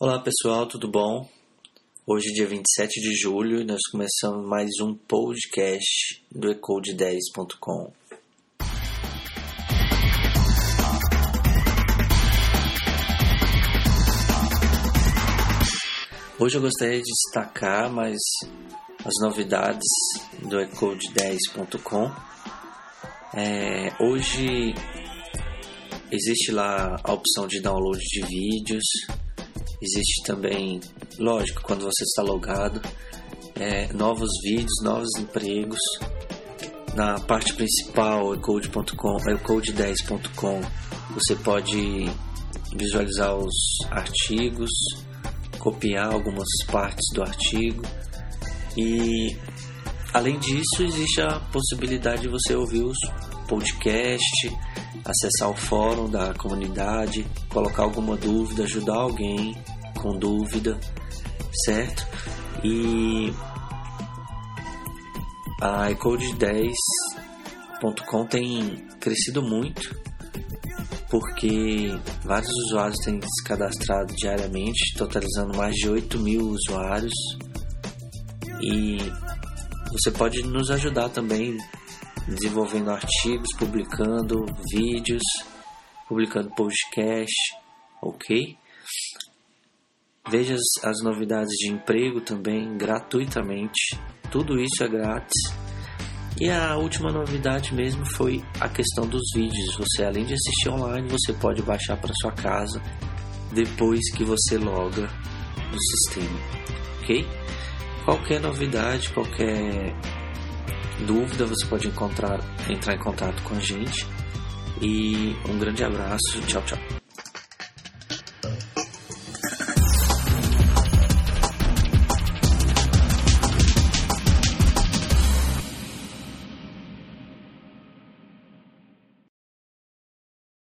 Olá pessoal, tudo bom? Hoje, dia 27 de julho, nós começamos mais um podcast do ecode10.com. Hoje eu gostaria de destacar mais as novidades do ecode10.com. É, hoje existe lá a opção de download de vídeos, existe também, lógico, quando você está logado, é, novos vídeos, novos empregos. Na parte principal, ecode.com, ecode10.com, você pode visualizar os artigos, copiar algumas partes do artigo. E além disso existe a possibilidade de você ouvir os podcasts, acessar o fórum da comunidade, colocar alguma dúvida, ajudar alguém com dúvida, certo? E a ecode10.com tem crescido muito porque vários usuários têm se cadastrado diariamente, totalizando mais de 8 mil usuários. E você pode nos ajudar também desenvolvendo artigos, publicando vídeos, publicando podcast, ok? Veja as, novidades de emprego também gratuitamente, tudo isso é grátis e a última novidade mesmo foi a questão dos vídeos. Você além de assistir online, você pode baixar para sua casa depois que você loga no sistema, ok? Qualquer novidade, qualquer dúvida, você pode encontrar, entrar em contato com a gente. E um grande abraço, tchau, tchau.